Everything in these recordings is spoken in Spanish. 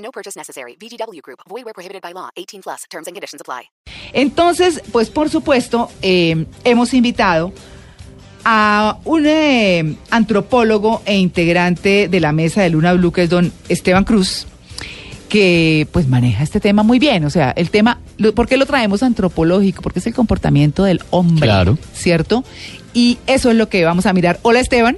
No purchase necessary. VGW Group. Void where prohibited by law. 18 plus. Terms and conditions apply. Entonces, pues por supuesto, eh, hemos invitado a un eh, antropólogo e integrante de la mesa de Luna Blue, que es don Esteban Cruz, que pues maneja este tema muy bien. O sea, el tema, lo- ¿por qué lo traemos antropológico? Porque es el comportamiento del hombre, Claro. ¿cierto? Y eso es lo que vamos a mirar. Hola Esteban.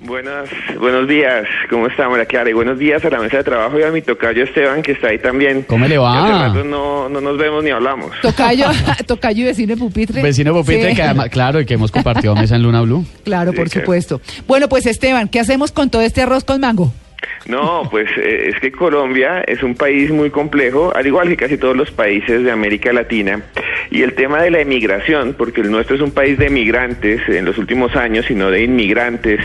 Buenas, buenos días, ¿cómo está María Clara? Y buenos días a la mesa de trabajo y a mi tocayo Esteban, que está ahí también. ¿Cómo le va? Que Hace rato no, no nos vemos ni hablamos. Tocayo, tocayo y vecino de pupitre. Vecino Pupitre, Sí. que además, claro, y que hemos compartido mesa en Luna Blue. Claro, Sí, por claro. supuesto. Bueno, pues Esteban, ¿qué hacemos con todo este arroz con mango? No, pues eh, es que Colombia es un país muy complejo, al igual que casi todos los países de América Latina. Y el tema de la emigración, porque el nuestro es un país de emigrantes en los últimos años, sino de inmigrantes,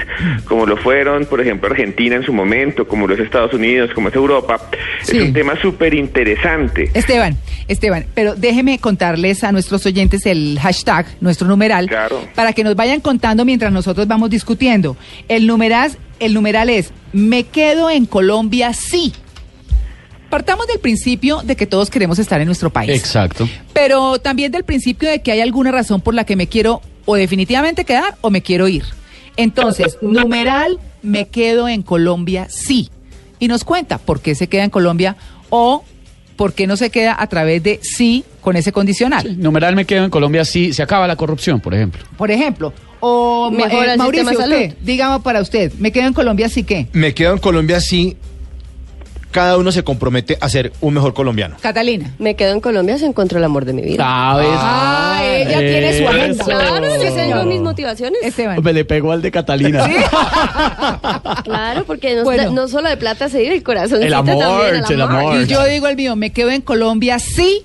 como lo fueron, por ejemplo, Argentina en su momento, como los Estados Unidos, como es Europa, Sí. es un tema súper interesante. Esteban, Esteban, pero déjeme contarles a nuestros oyentes el hashtag, nuestro numeral, Claro. para que nos vayan contando mientras nosotros vamos discutiendo. El numeral, el numeral es Me quedo en Colombia sí. Partamos del principio de que todos queremos estar en nuestro país. Exacto. Pero también del principio de que hay alguna razón por la que me quiero o definitivamente quedar o me quiero ir. Entonces, numeral, me quedo en Colombia, sí. Y nos cuenta por qué se queda en Colombia o por qué no se queda a través de sí con ese condicional. Numeral me quedo en Colombia si se acaba la corrupción, por ejemplo. Por ejemplo, o eh, el Mauricio, usted, salud. dígame para usted, me quedo en Colombia, sí que. Me quedo en Colombia si cada uno se compromete a ser un mejor colombiano. Catalina. Me quedo en Colombia si encuentro el amor de mi vida. ¿Sabes? Ah, ella tiene su agenda. Claro, yo tengo mis motivaciones. Esteban. Me le pegó al de Catalina. Claro, porque no, Bueno. no solo de plata se vive el corazón. El amor, el amor. Y yo digo el mío, me quedo en Colombia sí,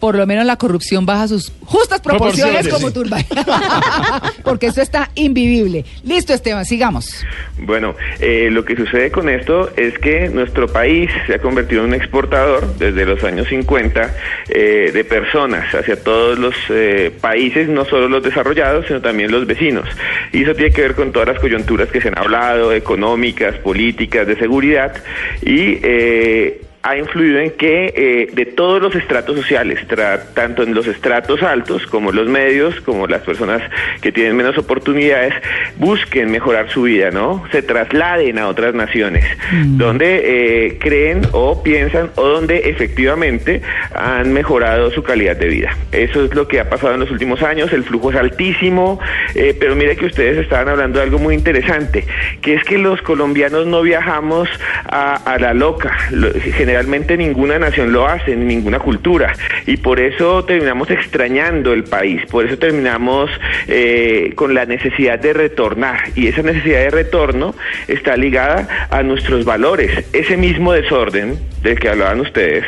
por lo menos la corrupción baja sus justas proporciones, Proporciones, como sí. turba. Porque eso está invivible. Listo, Esteban, sigamos. Bueno, eh, lo que sucede con esto es que nuestro país se ha convertido en un exportador desde los años 50 eh, de personas hacia todos los eh, países, no solo los desarrollados, sino también los vecinos. Y eso tiene que ver con todas las coyunturas que se han hablado, económicas, políticas, de seguridad y... ha influido en que eh, de todos los estratos sociales, tra- tanto en los estratos altos como los medios, como las personas que tienen menos oportunidades, busquen mejorar su vida, ¿no? Se trasladen a otras naciones, donde eh, creen o piensan o donde efectivamente han mejorado su calidad de vida. Eso es lo que ha pasado en los últimos años, el flujo es altísimo, eh, pero mire que ustedes estaban hablando de algo muy interesante, que es que los colombianos no viajamos a, a la loca, Lo- generalmente ninguna nación lo hace, ni ninguna cultura, y por eso terminamos extrañando el país, por eso terminamos eh, con la necesidad de retornar, y esa necesidad de retorno está ligada a nuestros valores, ese mismo desorden del que hablaban ustedes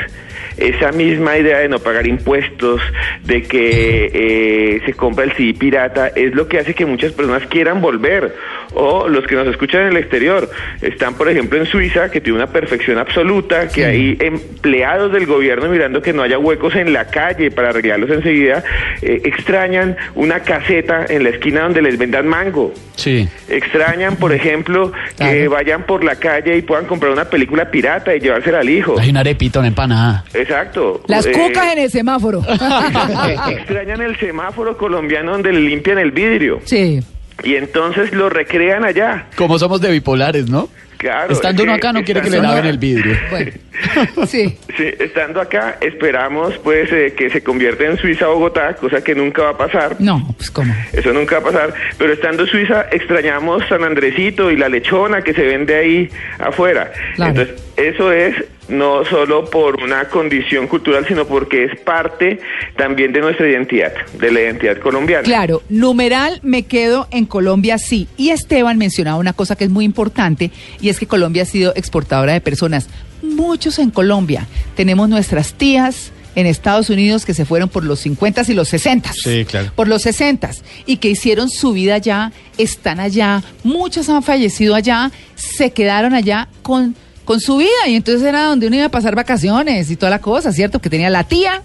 esa misma idea de no pagar impuestos, de que eh, se compra el CD pirata, es lo que hace que muchas personas quieran volver. O los que nos escuchan en el exterior, están por ejemplo en Suiza, que tiene una perfección absoluta, que hay empleados del gobierno mirando que no haya huecos en la calle para arreglarlos enseguida, eh, extrañan una caseta en la esquina donde les vendan mango. Sí. Extrañan, por ejemplo, que vayan por la calle y puedan comprar una película pirata y llevársela al hijo. Hay una arepita, una empanada. Exacto. Las Eh, cucas en el semáforo. Extrañan el semáforo colombiano donde le limpian el vidrio sí. y entonces lo recrean allá. Como somos de bipolares, ¿no? Claro. Estando es uno acá no quiere que le laven acá- el vidrio. Bueno. Sí. Sí, estando acá esperamos pues eh, que se convierta en Suiza Bogotá, cosa que nunca va a pasar. No, pues cómo. Eso nunca va a pasar, pero estando en Suiza extrañamos San Andresito y la lechona que se vende ahí afuera. Claro. Entonces, eso es no solo por una condición cultural, sino porque es parte también de nuestra identidad, de la identidad colombiana. Claro, numeral me quedo en Colombia sí. Y Esteban mencionaba una cosa que es muy importante y es que Colombia ha sido exportadora de personas muchos en Colombia. Tenemos nuestras tías en Estados Unidos que se fueron por los 50 y los 60. Sí, claro. Por los 60 y que hicieron su vida allá, están allá, muchos han fallecido allá, se quedaron allá con, con su vida y entonces era donde uno iba a pasar vacaciones y toda la cosa, ¿cierto? Que tenía la tía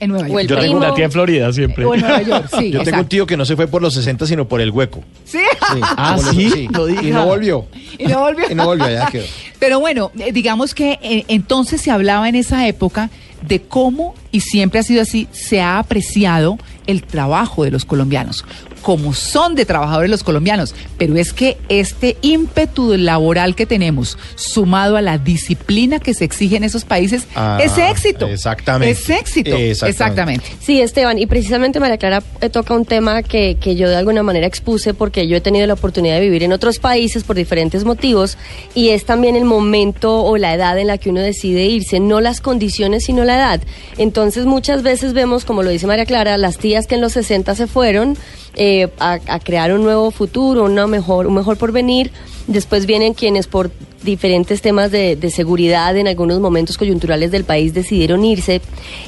en Nueva York. Yo tengo una tía en Florida siempre. O en Nueva York, sí. Yo tengo un tío que no se fue por los 60, sino por el hueco. Sí. Sí, Ah, los- ¿sí? No. Y no volvió. Y no volvió. Y no volvió, allá quedó. Pero bueno, eh, digamos que eh, entonces se hablaba en esa época de cómo, y siempre ha sido así, se ha apreciado el trabajo de los colombianos, como son de trabajadores los colombianos. Pero es que este ímpetu laboral que tenemos, sumado a la disciplina que se exige en esos países, Ah, es éxito. exactamente. Es éxito. Exactamente. Exactamente. Sí, Esteban, y precisamente María Clara eh, toca un tema que, que yo de alguna manera expuse porque yo he tenido la oportunidad de vivir en otros países por diferentes motivos y es también el momento o la edad en la que uno decide irse, no las condiciones sino la edad. Entonces muchas veces vemos, como lo dice María Clara, las tías que en los 60 se fueron eh, a, a crear un nuevo futuro, una mejor, un mejor porvenir. Después vienen quienes por diferentes temas de, de seguridad en algunos momentos coyunturales del país decidieron irse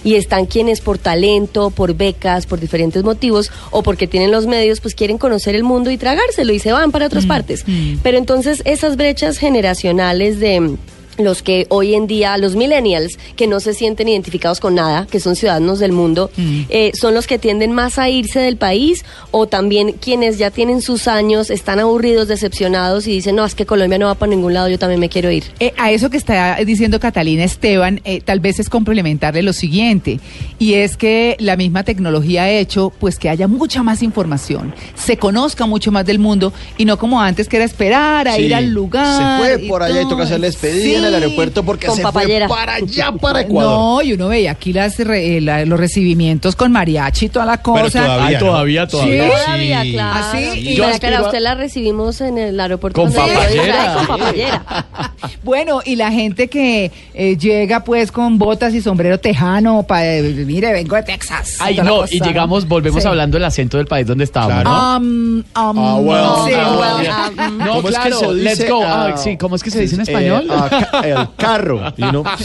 y están quienes por talento, por becas, por diferentes motivos o porque tienen los medios, pues quieren conocer el mundo y tragárselo y se van para otras partes. Pero entonces esas brechas generacionales de los que hoy en día, los millennials, que no se sienten identificados con nada, que son ciudadanos del mundo, eh, son los que tienden más a irse del país o también quienes ya tienen sus años, están aburridos, decepcionados y dicen, no, es que Colombia no va para ningún lado, yo también me quiero ir. Eh, a eso que está diciendo Catalina Esteban, eh, tal vez es complementarle lo siguiente, y es que la misma tecnología ha hecho pues que haya mucha más información, se conozca mucho más del mundo, y no como antes que era esperar a Sí, ir al lugar. Se fue y por allá y toca hacerle despedida en el aeropuerto porque Con se fue para allá, para Ecuador. No, y uno veía aquí las, re- eh, la- los recibimientos con mariachi y toda la cosa. Bueno, todavía, Ay, ¿no? todavía, todavía. Sí. Todavía, Sí. claro. ¿Ah, sí? Y Yo María Clara, aspiro a- usted la recibimos en el aeropuerto. Con. Israel, Con papayera. Bueno, y la gente que eh, llega pues con botas y sombrero tejano, pa, eh, mire, vengo de Texas. Ay, la no, cosa, y llegamos, volvemos Sí. hablando del acento del país donde estábamos, Claro. ¿no? Um, um, Ah, bueno. sí. Ah, ah, mm. No, ¿Cómo es que claro, let's go. Ah, Ah, sí, ¿cómo es que se dice en Eh, español? ah, ca- el carro. you know, sí.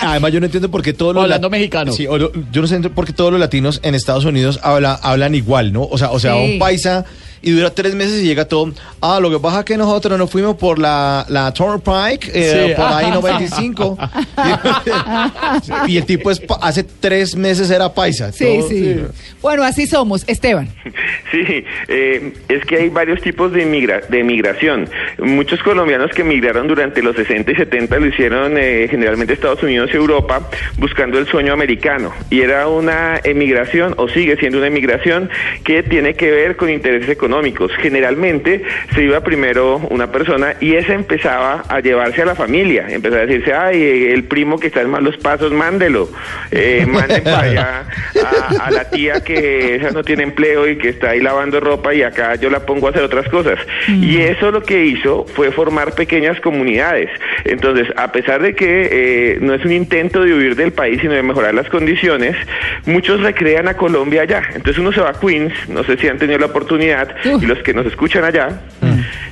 Además, yo no entiendo por qué todos los. Hablando lat- mexicano. Sí, o lo- yo no sé por qué todos los latinos en Estados Unidos habla- hablan igual, ¿no? O sea, o sea, Sí. un paisa y dura tres meses y llega todo. Ah, lo que pasa es que nosotros nos fuimos por la, la Turnpike, eh, Sí. por ahí 95. y, y el tipo es hace tres meses era paisa. Sí, todo- sí. Bueno, así somos. Esteban. Sí, eh, es que hay varios tipos de, migra de migración. Muchos colombianos que migraron durante los 60 y 70 lo hicieron eh, generalmente Estados Unidos y Europa buscando el sueño americano. Y era una emigración, o sigue siendo una emigración, que tiene que ver con intereses económicos. Generalmente se iba primero una persona y esa empezaba a llevarse a la familia. Empezaba a decirse, ay, eh, el primo que está en malos pasos, mándelo. Eh, manden para allá a, a la tía que esa no tiene empleo y que está ahí lavando ropa y acá yo la pongo a hacer otras cosas. Y eso lo que hizo fue formar pequeñas comunidades. Entonces, a pesar de que eh, no es un intento de huir del país, sino de mejorar las condiciones, muchos recrean a Colombia allá. Entonces uno se va a Queens, no sé si han tenido la oportunidad. Y los que nos escuchan allá,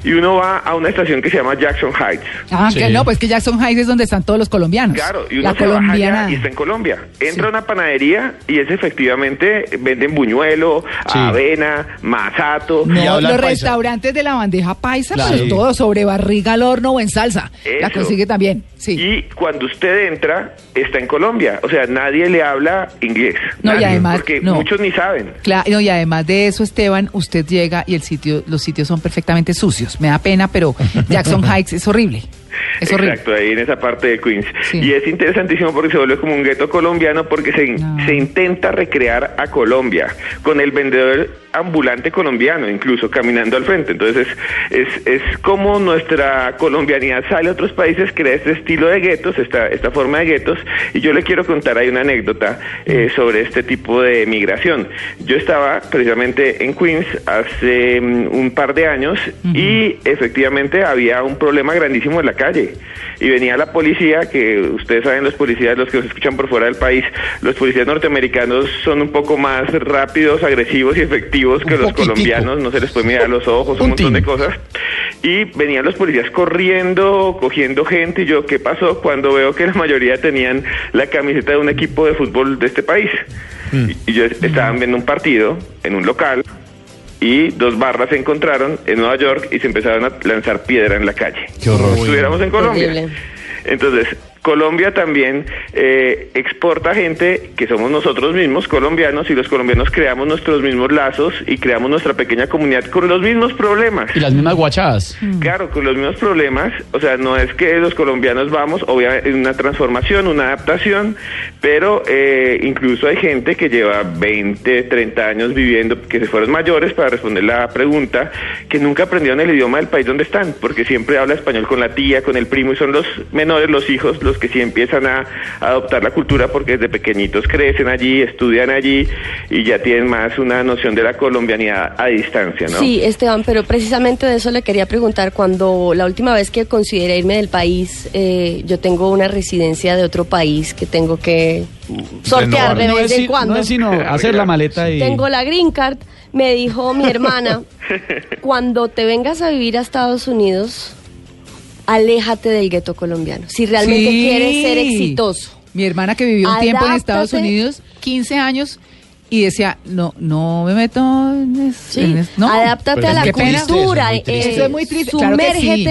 y uno va a una estación que se llama Jackson Heights. Ah, Sí. que no, pues que Jackson Heights es donde están todos los colombianos. Claro, y uno la se baja colombiana. allá y está en Colombia. Entra Sí. a una panadería y es efectivamente, venden buñuelo, Sí. avena, masato. No, Y los paisa. restaurantes de la bandeja paisa, Claro. pero Sí. todo sobre barriga al horno o en salsa. La Eso. consigue también, sí. Y cuando usted entra, está en Colombia. O sea, nadie le habla inglés. No, y Nadie, además, Porque no. muchos ni saben. Claro, no, y además de eso, Esteban, usted llega y el sitio, los sitios son perfectamente sucios. Me da pena, pero Jackson Heights es horrible. Es horrible. Exacto, ahí en esa parte de Queens. Sí. Y es interesantísimo porque se vuelve como un gueto colombiano porque se, No. se intenta recrear a Colombia con el vendedor ambulante colombiano, incluso caminando al frente. Entonces es, es, es como nuestra colombianidad sale a otros países, crea este estilo de guetos, esta, esta forma de guetos. Y yo le quiero contar ahí una anécdota eh, sobre este tipo de migración. Yo estaba precisamente en Queens hace mm, un par de años y efectivamente había un problema grandísimo en la calle. Y venía la policía, que ustedes saben, los policías, los que nos escuchan por fuera del país, los policías norteamericanos son un poco más rápidos, agresivos y efectivos que Un los poquitico. colombianos, no se les puede mirar a los ojos, un, Un montón de cosas. y venían los policías corriendo, cogiendo gente y yo, ¿qué pasó? Cuando veo que la mayoría tenían la camiseta de un equipo de fútbol de este país. Y, y yo estaban viendo un partido en un local y dos barras se encontraron en Nueva York y se empezaron a lanzar piedra en la calle. Qué horror. Estuviéramos en Colombia. Horrible. Entonces, Colombia también eh, exporta gente que somos nosotros mismos, colombianos, y los colombianos creamos nuestros mismos lazos y creamos nuestra pequeña comunidad con los mismos problemas. Y las mismas guachadas. Claro, con los mismos problemas, o sea, no es que los colombianos vamos, obviamente, en una transformación, una adaptación, pero eh, incluso hay gente que lleva 20, 30 años viviendo, que se fueron mayores, para responder la pregunta, que nunca aprendieron el idioma del país donde están, porque siempre habla español con la tía, con el primo, y son los menores, los hijos, los que sí empiezan a, adoptar la cultura, porque desde pequeñitos crecen allí, estudian allí, y ya tienen más una noción de la colombianidad a distancia, ¿no? Sí, Esteban, pero precisamente de eso le quería preguntar. Cuando la última vez que consideré irme del país, eh, yo tengo una residencia de otro país que tengo que sortear de vez en si- cuando. no es sino hacer la maleta y... Tengo la green card. Me dijo mi hermana, cuando te vengas a vivir a Estados Unidos, aléjate del gueto colombiano. Si realmente Sí. quieres ser exitoso. Mi hermana que vivió un tiempo en Estados. Unidos, 15 años, y decía, no, no me meto en, Sí, en no. adáptate Pero a la cultura. Eso es muy triste. eh, Eso es muy triste, claro que sí.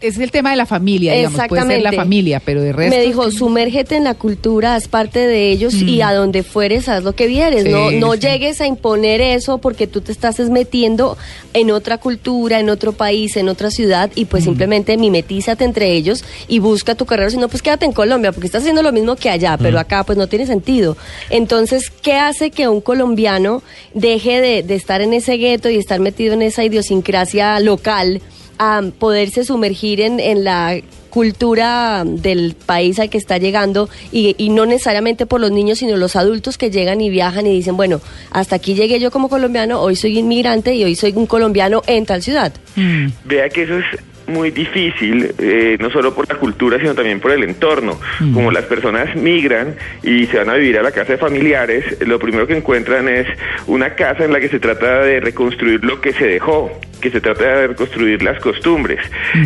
Es el tema de la familia, digamos, puede ser la familia, pero de resto... Me dijo, sumérgete en la cultura, haz parte de ellos y a donde fueres haz lo que vieres. Sí, no no sí. llegues a imponer eso porque tú te estás es metiendo en otra cultura, en otro país, en otra ciudad y pues simplemente mimetízate entre ellos y busca tu carrera. Si no, pues quédate en Colombia porque estás haciendo lo mismo que allá, pero acá pues no tiene sentido. Entonces, ¿qué hace que un colombiano deje de, de estar en ese gueto y estar metido en esa idiosincrasia local? A poderse sumergir en, en la cultura del país al que está llegando y, y no necesariamente por los niños, sino los adultos que llegan y viajan y dicen, bueno, hasta aquí llegué yo como colombiano, hoy soy inmigrante y hoy soy un colombiano en tal ciudad. Mm. Vea que eso es muy difícil, eh, no solo por la cultura, sino también por el entorno. Como las personas migran y se van a vivir a la casa de familiares, lo primero que encuentran es una casa en la que se trata de reconstruir lo que se dejó que se trata de reconstruir las costumbres.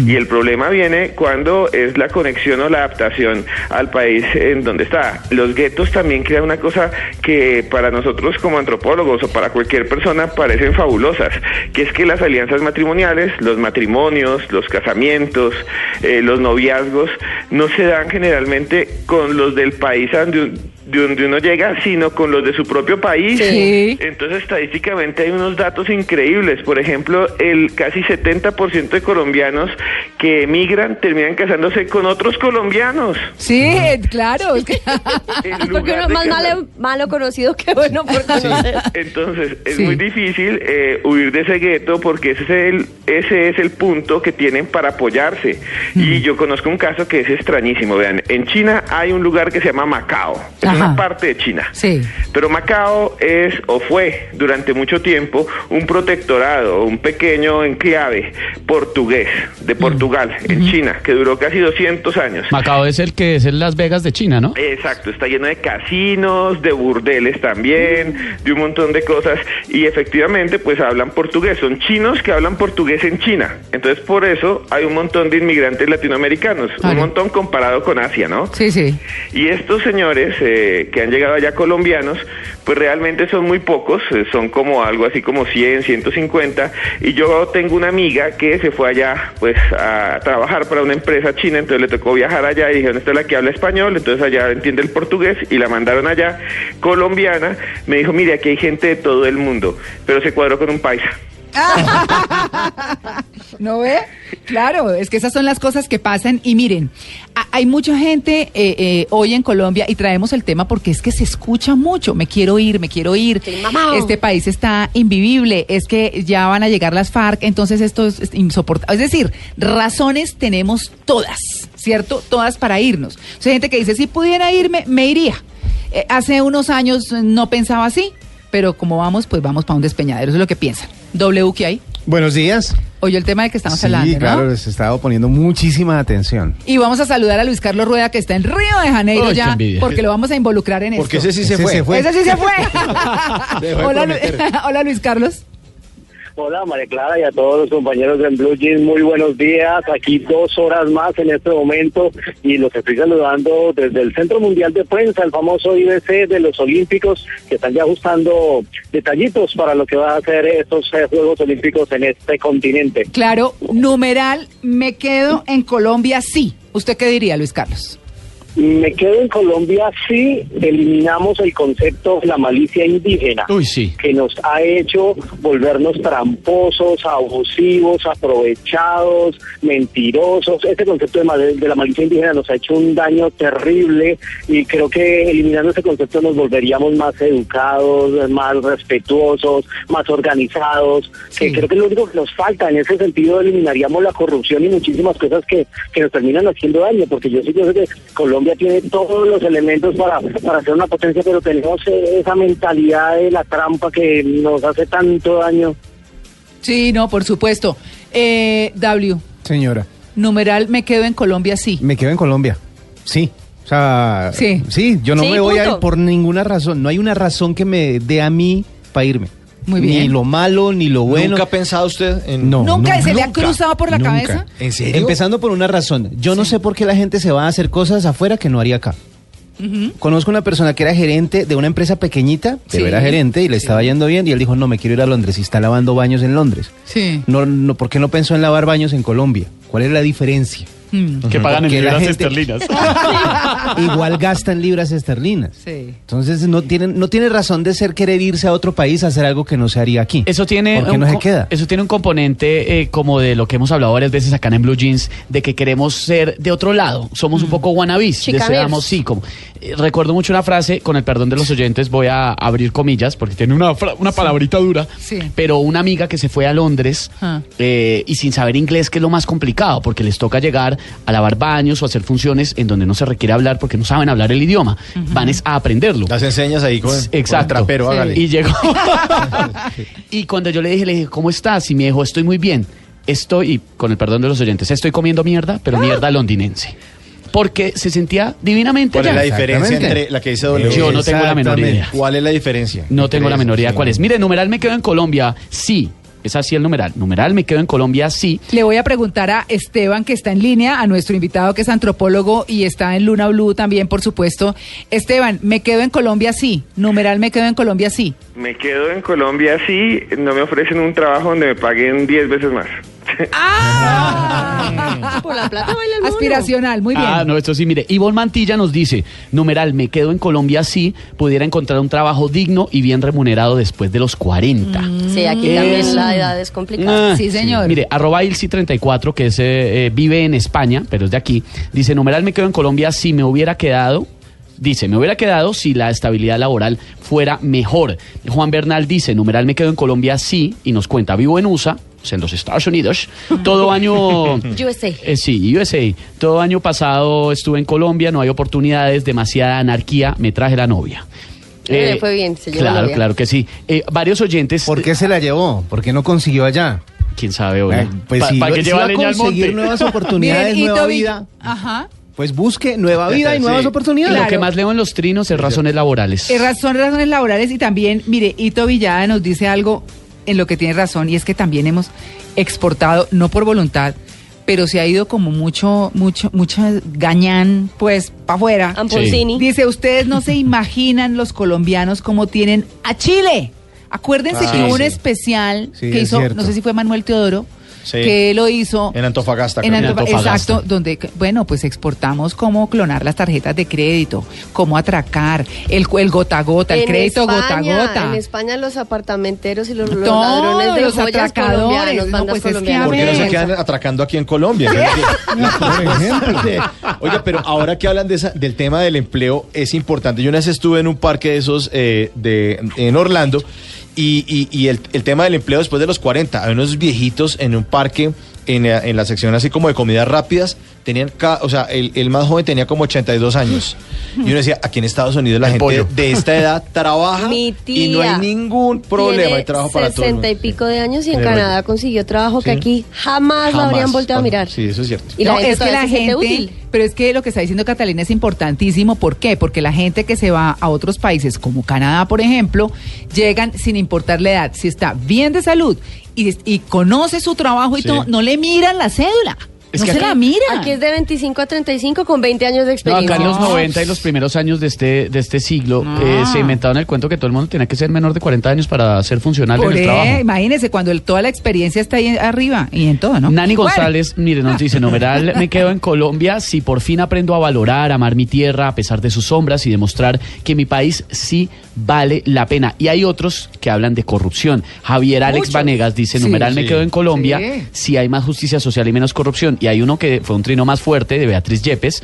Y el problema viene cuando es la conexión o la adaptación al país en donde está. Los guetos también crean una cosa que para nosotros como antropólogos o para cualquier persona parecen fabulosas, que es que las alianzas matrimoniales, los matrimonios, los casamientos, eh, los noviazgos, no se dan generalmente con los del país donde, de donde uno llega, sino con los de su propio país. Sí. Entonces, estadísticamente hay unos datos increíbles. Por ejemplo, el casi 70% de colombianos que emigran terminan casándose con otros colombianos. Sí, claro. es que- Porque uno es más casar- malo, malo conocido que bueno por conocer. Entonces, es Sí. muy difícil eh, huir de ese gueto porque ese es, el, ese es el punto que tienen para apoyarse. Y yo conozco un caso que es extrañísimo. Vean, en China hay un lugar que se llama Macao. Ajá. Una parte de China. Sí. Pero Macao es o fue durante mucho tiempo un protectorado, un pequeño enclave portugués de Portugal en China que duró casi 200 años. Macao es el que es en Las Vegas de China, ¿no? Exacto, está lleno de casinos, de burdeles también, de un montón de cosas y efectivamente pues hablan portugués, son chinos que hablan portugués en China. Entonces por eso hay un montón de inmigrantes latinoamericanos, un montón comparado con Asia, ¿no? Sí, sí. Y estos señores eh, que han llegado allá colombianos, pues realmente son muy pocos, eh, son como algo así como 100, 150. Y yo tengo una amiga que se fue allá pues a trabajar para una empresa china, entonces le tocó viajar allá y dijeron, esta es la que habla español, entonces allá entiende el portugués y la mandaron allá, colombiana. Me dijo, mire, aquí hay gente de todo el mundo, pero se cuadró con un paisa. ¿No ve? Claro, es que esas son las cosas que pasan. Y miren, hay mucha gente eh, eh, hoy en Colombia y traemos el tema porque es que se escucha mucho. Me quiero ir, me quiero ir. Este país está invivible. Es que ya van a llegar las FARC, entonces esto es, es insoportable. Es decir, razones tenemos todas, ¿cierto? Todas para irnos. O sea, hay gente que dice, si pudiera irme, me iría. Eh, hace unos años no pensaba así, pero como vamos, pues vamos para un despeñadero. Eso es lo que piensan. W, ¿qué hay? Buenos días. Oyó el tema del que estamos sí, hablando, ¿no? claro, les he estado poniendo muchísima atención. Y vamos a saludar a Luis Carlos Rueda, que está en Río de Janeiro ya, porque lo vamos a involucrar en Porque esto. ese sí se Ese fue. se fue. Ese sí se fue. De Lu-. Hola, Luis Carlos. Hola María Clara y a todos los compañeros de Blue Jeans, muy buenos días. Aquí dos horas más en este momento y los estoy saludando desde el Centro Mundial de Prensa, el famoso IBC de los Olímpicos, que están ya ajustando detallitos para lo que va a ser estos eh, Juegos Olímpicos en este continente. Claro, numeral, me quedo en Colombia, sí. ¿Usted qué diría, Luis Carlos? Me quedo en Colombia si eliminamos el concepto de la malicia indígena, Uy, sí. que nos ha hecho volvernos tramposos, abusivos, aprovechados, mentirosos. Ese concepto de, la malicia indígena nos ha hecho un daño terrible y creo que eliminando ese concepto nos volveríamos más educados, más respetuosos, más organizados, que creo que es lo único que nos falta. En ese sentido eliminaríamos la corrupción y muchísimas cosas que, que nos terminan haciendo daño, porque yo sí yo sé que Colombia tiene todos los elementos para, para ser una potencia, pero tenemos esa mentalidad de la trampa que nos hace tanto daño. Sí, no, por supuesto. Eh, w, Señora, numeral, me quedo en Colombia, sí. me quedo en Colombia. Sí. O sea, Sí. yo no Sí, me voy a ir por ninguna razón. No hay una razón que me dé a mí para irme. Muy Ni lo malo, ni lo bueno. ¿Nunca ha pensado usted en...? No, ¿Nunca no, se le ha cruzado por la nunca. cabeza? ¿En serio? Empezando por una razón. Yo no sé por qué la gente se va a hacer cosas afuera que no haría acá. Conozco una persona que era gerente de una empresa pequeñita, pero Sí. era gerente y le estaba yendo bien y él dijo, no, me quiero ir a Londres y está lavando baños en Londres. Sí. No, no, ¿Por qué no pensó en lavar baños en Colombia? ¿Cuál es la diferencia? Mm, Que pagan en Porque libras gente- esterlinas. Igual gastan libras esterlinas. Sí. Entonces no tienen, no tiene razón de ser querer irse a otro país a hacer algo que no se haría aquí. Eso tiene, ¿Por qué un no se queda? eso tiene un componente eh, como de lo que hemos hablado varias veces acá en Blue Jeans, de que queremos ser de otro lado. Somos un Mm. poco wannabes. Chicaneros. Deseamos, sí, como. Recuerdo mucho una frase, con el perdón de los oyentes, voy a abrir comillas, porque tiene una, una palabrita dura. Sí. Pero una amiga que se fue a Londres Ah. eh, y sin saber inglés, que es lo más complicado, porque les toca llegar a lavar baños o hacer funciones en donde no se requiere hablar porque no saben hablar el idioma. Van es a aprenderlo. Las enseñas ahí con, con el Exacto. trapero, Sí. hágale. Y llegó. y cuando yo le dije, le dije, ¿cómo estás? Y me dijo, estoy muy bien. Estoy, y con el perdón de los oyentes, estoy comiendo mierda, pero mierda londinense. Porque se sentía divinamente ¿Cuál es la diferencia entre la que dice W? Yo no tengo la menor idea. ¿Cuál es la diferencia? No tengo la menor idea cuál sí. es. Mire, numeral me quedo en Colombia, sí. Es así el numeral. Numeral me quedo en Colombia, sí. Le voy a preguntar a Esteban, que está en línea, a nuestro invitado que es antropólogo y está en Luna Blue también, por supuesto. Esteban, me quedo en Colombia, sí. Numeral, me quedo en Colombia, sí. Me quedo en Colombia si no me ofrecen un trabajo donde me paguen 10 veces más. Por la plata baila el mono. Aspiracional, muy bien. Ah, no, esto sí, mire, Ivonne Mantilla nos dice, numeral, me quedo en Colombia si pudiera encontrar un trabajo digno y bien remunerado después de los 40. Sí, aquí Es- también la edad es complicada. Ah, Sí, señor. Mire, arroba Ilsi34, que es, eh, eh, vive en España, pero es de aquí, dice, numeral me quedo en Colombia si me hubiera quedado, dice, me hubiera quedado si la estabilidad laboral fuera mejor. Juan Bernal dice, numeral me quedo en Colombia si, y nos cuenta, vivo en USA, en los Estados Unidos, todo año... USA. Eh, sí, USA. Todo año pasado estuve en Colombia, no hay oportunidades, demasiada anarquía, me traje la novia. Eh, fue bien, se llevó la Claro, claro que sí. Eh, varios oyentes... ¿Por qué se la llevó? ¿Por qué no consiguió allá? ¿Quién sabe? Eh, pues Pa- si, pa' lo- que si va a conseguir monte. nuevas oportunidades, Miren, nueva vida, Ajá. pues busque nueva vida y Sí. nuevas oportunidades. Lo Claro. que más leo en los trinos es razones laborales. Eh, razón, razones laborales y también, mire, Ito Villada nos dice algo en lo que tiene razón y es que también hemos exportado, no por voluntad, pero se ha ido como mucho, mucho, mucho gañán, pues, para afuera. Amponcini. Dice, ustedes no se imaginan los colombianos cómo tienen a Chile. Acuérdense Ah, que hubo un sí. especial Sí, que es hizo, cierto. no sé si fue Manuel Teodoro, Sí. que lo hizo En Antofagasta. en Antofagasta. exacto, donde, bueno, pues exportamos cómo clonar las tarjetas de crédito, cómo atracar, el, el gota a gota, el En crédito gota a España, gota. En España los apartamenteros y los, los Todos ladrones de los joyas atracadores, colombianos, no, pues es que. ¿Por qué no se quedan atracando aquí en Colombia? Oiga, pero ahora que hablan de esa- del tema del empleo, es importante. Yo una vez estuve en un parque de esos eh, de, en Orlando y, y- y el, el tema del empleo después de los 40. Hay unos viejitos en un parque, en, en la sección así como de comidas rápidas, tenían, o sea, el, el más joven tenía como 82 años. Y uno decía, aquí en Estados Unidos la El gente pollo. de esta edad trabaja Mi y no hay ningún problema, hay trabajo para todo el 60 y pico de años y en Canadá consiguió trabajo que Sí. aquí jamás, lo habrían volteado a mirar. Sí, eso es cierto. Y la No, gente es que la gente, útil. pero es que lo que está diciendo Catalina es importantísimo. ¿Por qué? Porque la gente que se va a otros países como Canadá, por ejemplo, llegan sin importar la edad. Si está bien de salud y, y conoce su trabajo y Sí. todo, no le miran la cédula. Es no que se la miran. Aquí es de 25 a 35 con 20 años de No, experiencia. acá en los No. 90 y los primeros años de este, de este siglo Ah. eh, se inventaron el cuento que todo el mundo tenía que ser menor de 40 años para ser funcional Por en el ahí, trabajo. imagínese cuando el- toda la experiencia está ahí arriba y en todo, ¿no? Nani Bueno. González, mire, nos dice, numeral, me quedo en Colombia si por fin aprendo a valorar, amar mi tierra a pesar de sus sombras y demostrar que mi país sí vale la pena. Y hay otros que hablan de corrupción. Javier Alex Muchos. Vanegas dice, Sí. numeral, me Sí. quedo en Colombia Sí. si hay más justicia social y menos corrupción. Y hay uno que fue un trino más fuerte, de Beatriz Yepes,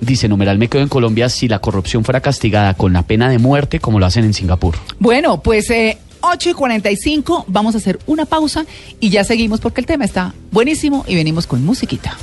dice, numeral, me quedo en Colombia si la corrupción fuera castigada con la pena de muerte como lo hacen en Singapur. Bueno, pues eh, 8 y 45, vamos a hacer una pausa y ya seguimos porque el tema está buenísimo y venimos con musiquita.